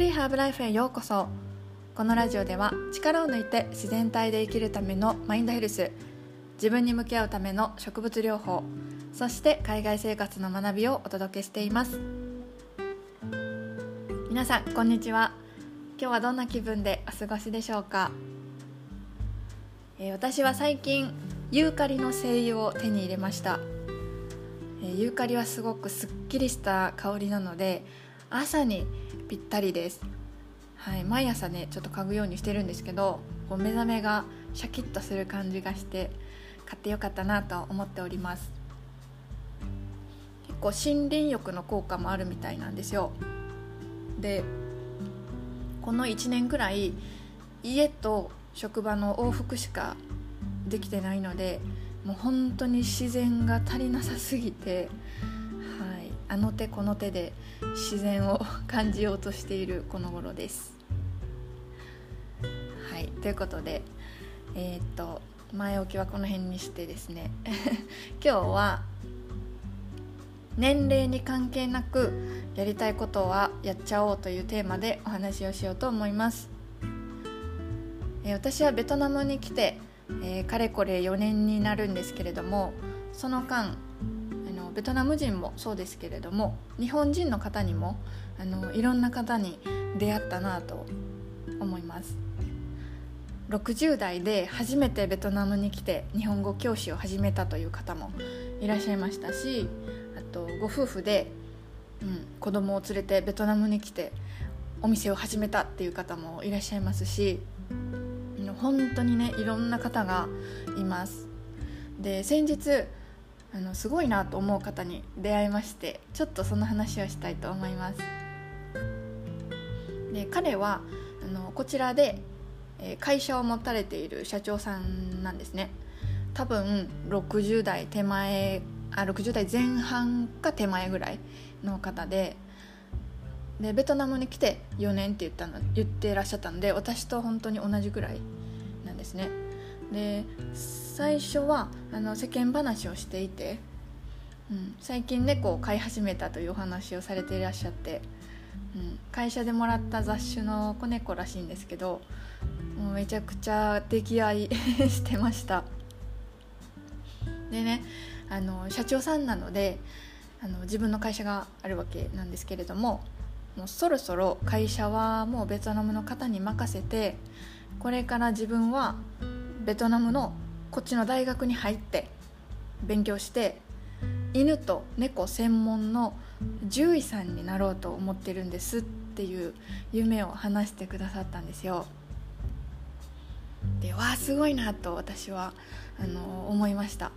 リーハーブライフへようこそ。このラジオでは力を抜いて自然体で生きるためのマインドヘルス自分に向き合うための植物療法そして海外生活の学びをお届けしています。皆さんこんにちは。今日はどんな気分でお過ごしでしょうか、えー、私は最近ユーカリの精油を手に入れました、えー、ユーカリはすごくすっきりした香りなので朝にぴったりです、はい、毎朝ねちょっと嗅ぐようにしてるんですけどこう目覚めがシャキッとする感じがして買ってよかったなと思っております。結構森林浴の効果もあるみたいなんですよ。でこの1年くらい家と職場の往復しかできてないのでもう本当に自然が足りなさすぎて、あの手この手で自然を感じようとしているこの頃です。はいということでえー、っと前置きはこの辺にしてですね 今日は年齢に関係なくやりたいことはやっちゃおうというテーマでお話をしようと思います、えー、私はベトナムに来て、えー、かれこれ4年になるんですけれどもその間ベトナム人もそうですけれども日本人の方にもあのいろんな方に出会ったなと思います。60代で初めてベトナムに来て日本語教師を始めたという方もいらっしゃいましたしあとご夫婦で、うん、子供を連れてベトナムに来てお店を始めたっていう方もいらっしゃいますし本当にねいろんな方がいます。で先日あのすごいなと思う方に出会いましてちょっとその話をしたいと思います。で彼はあのこちらで会社を持たれている社長さんなんですね。多分60代手前あ60代前半か手前ぐらいの方ででベトナムに来て4年って言ったの言ってらっしゃったので私と本当に同じぐらいなんですね。で最初はあの世間話をしていて、うん、最近猫を飼い始めたというお話をされていらっしゃって、うん、会社でもらった雑種の子猫らしいんですけどもうめちゃくちゃ溺愛 してました。でねあの社長さんなのであの自分の会社があるわけなんですけれどももうそろそろ会社はもうベトナムの方に任せてこれから自分はベトナムのこっちの大学に入って勉強して犬と猫専門の獣医さんになろうと思ってるんですっていう夢を話してくださったんですよ。でわあすごいなと私はあの思いました。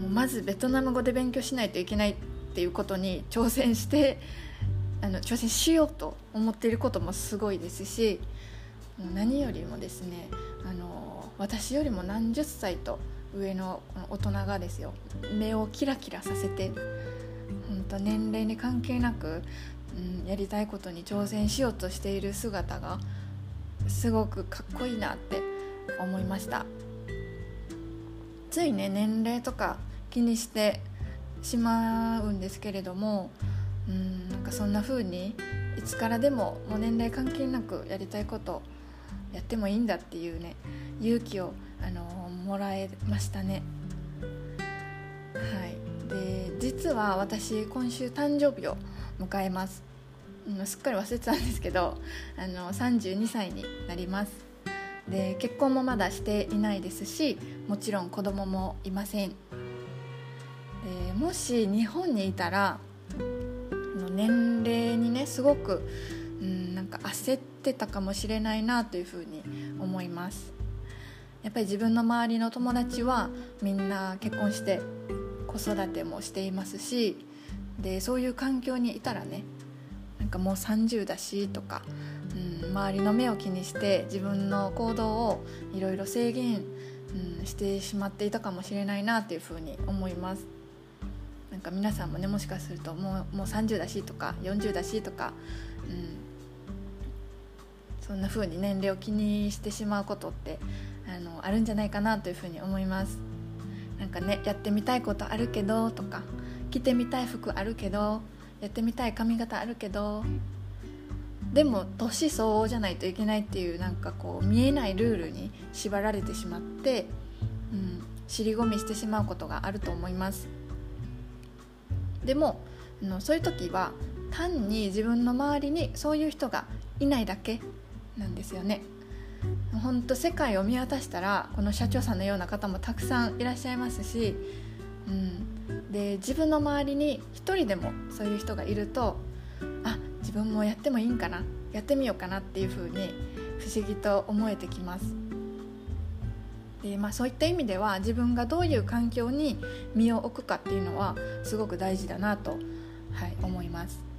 もうまずベトナム語で勉強しないといけないっていうことに挑戦してあの挑戦しようと思っていることもすごいですし何よりもですねあの私よりも何十歳と上のこの大人がですよ目をキラキラさせて本当年齢に関係なく、うん、やりたいことに挑戦しようとしている姿がすごくかっこいいなって思いました。ついね年齢とか気にしてしまうんですけれどもうんなんかそんな風にいつからでももう年齢関係なくやりたいことやってもいいんだっていうね勇気をあのもらえましたね。はい、で実は私今週誕生日を迎えます、うん、すっかり忘れてたんですけどあの32歳になります。で結婚もまだしていないですしもちろん子供もいません。でもし日本にいたら年齢にねすごく、か焦ってたかもしれないなというふうに思います。やっぱり自分の周りの友達はみんな結婚して子育てもしていますしでそういう環境にいたらねなんかもう30だしとかうん、周りの目を気にして自分の行動をいろいろ制限、うん、してしまっていたかもしれないなっていうふうに思います。なんか皆さんもねもしかするともうもう30だしとか40だしとか、うん、そんな風に年齢を気にしてしまうことってあのあるんじゃないかなというふうに思います。なんかねやってみたいことあるけどとか着てみたい服あるけどやってみたい髪型あるけどでも年相応じゃないといけないっていうなんかこう見えないルールに縛られてしまって、うん、尻込みしてしまうことがあると思います。でもあのそういう時は単に自分の周りにそういう人がいないだけなんですよね本当世界を見渡したらこの社長さんのような方もたくさんいらっしゃいますし、うん、で自分の周りに1人でもそういう人がいるとあ自分もやってもいいんかなやってみようかなっていうふうに不思議と思えてきます。でまあ、そういった意味では自分がどういう環境に身を置くかっていうのはすごく大事だなと、はい、思います。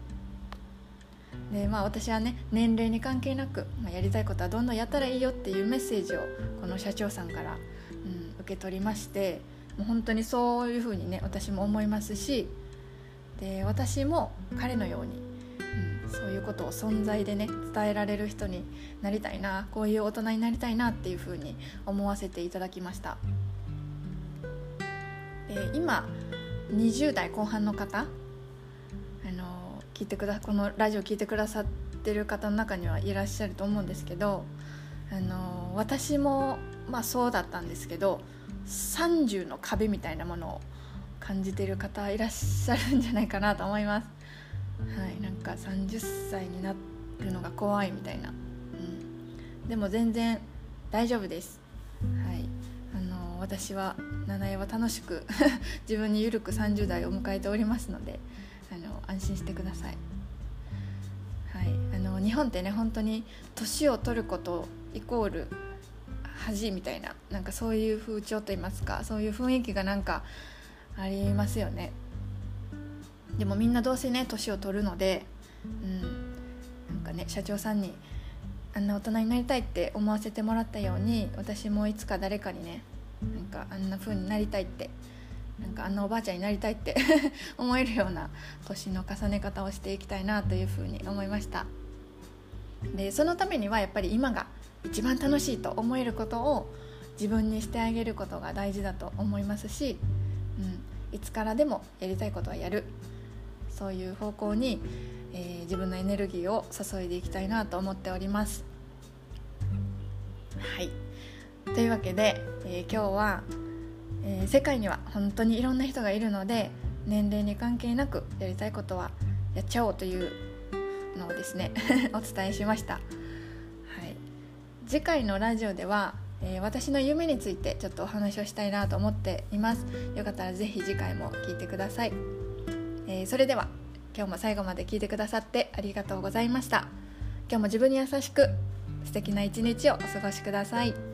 でまあ、私はね年齢に関係なく、まあ、やりたいことはどんどんやったらいいよっていうメッセージをこの社長さんから、うん、受け取りましてもう本当にそういうふうにね私も思いますしで私も彼のように、うん、そういうことを存在でね伝えられる人になりたいなこういう大人になりたいなっていうふうに思わせていただきました。で今20代後半の方聞いてくだこのラジオ聞いてくださってる方の中にはいらっしゃると思うんですけどあの私もまあそうだったんですけど30の壁みたいなものを感じてる方いらっしゃるんじゃないかなと思います。はいなんか30歳になるのが怖いみたいな、うん、でも全然大丈夫です。はい。あの私は七重は楽しく 自分に緩く30代を迎えておりますので安心してください。はい。あの日本ってね本当に年を取ることイコール恥みたいななんかそういう風潮といいますかそういう雰囲気がなんかありますよね。でもみんなどうせね年を取るのでうんなんかね社長さんにあんな大人になりたいって思わせてもらったように私もいつか誰かにねなんかあんな風になりたいってなんかあんなおばあちゃんになりたいって 思えるような年の重ね方をしていきたいなというふうに思いました。でそのためにはやっぱり今が一番楽しいと思えることを自分にしてあげることが大事だと思いますしうんいつからでもやりたいことはやる。そういう方向に、えー、自分のエネルギーを注いでいきたいなと思っております。はい。というわけで、えー、今日は、えー、世界には本当にいろんな人がいるので年齢に関係なくやりたいことはやっちゃおうというのをですね お伝えしました、はい、次回のラジオではえー、私の夢についてちょっとお話をしたいなと思っています。よかったら是非次回も聞いてください、えー、それでは今日も最後まで聞いてくださってありがとうございました。今日も自分に優しく素敵な一日をお過ごしください。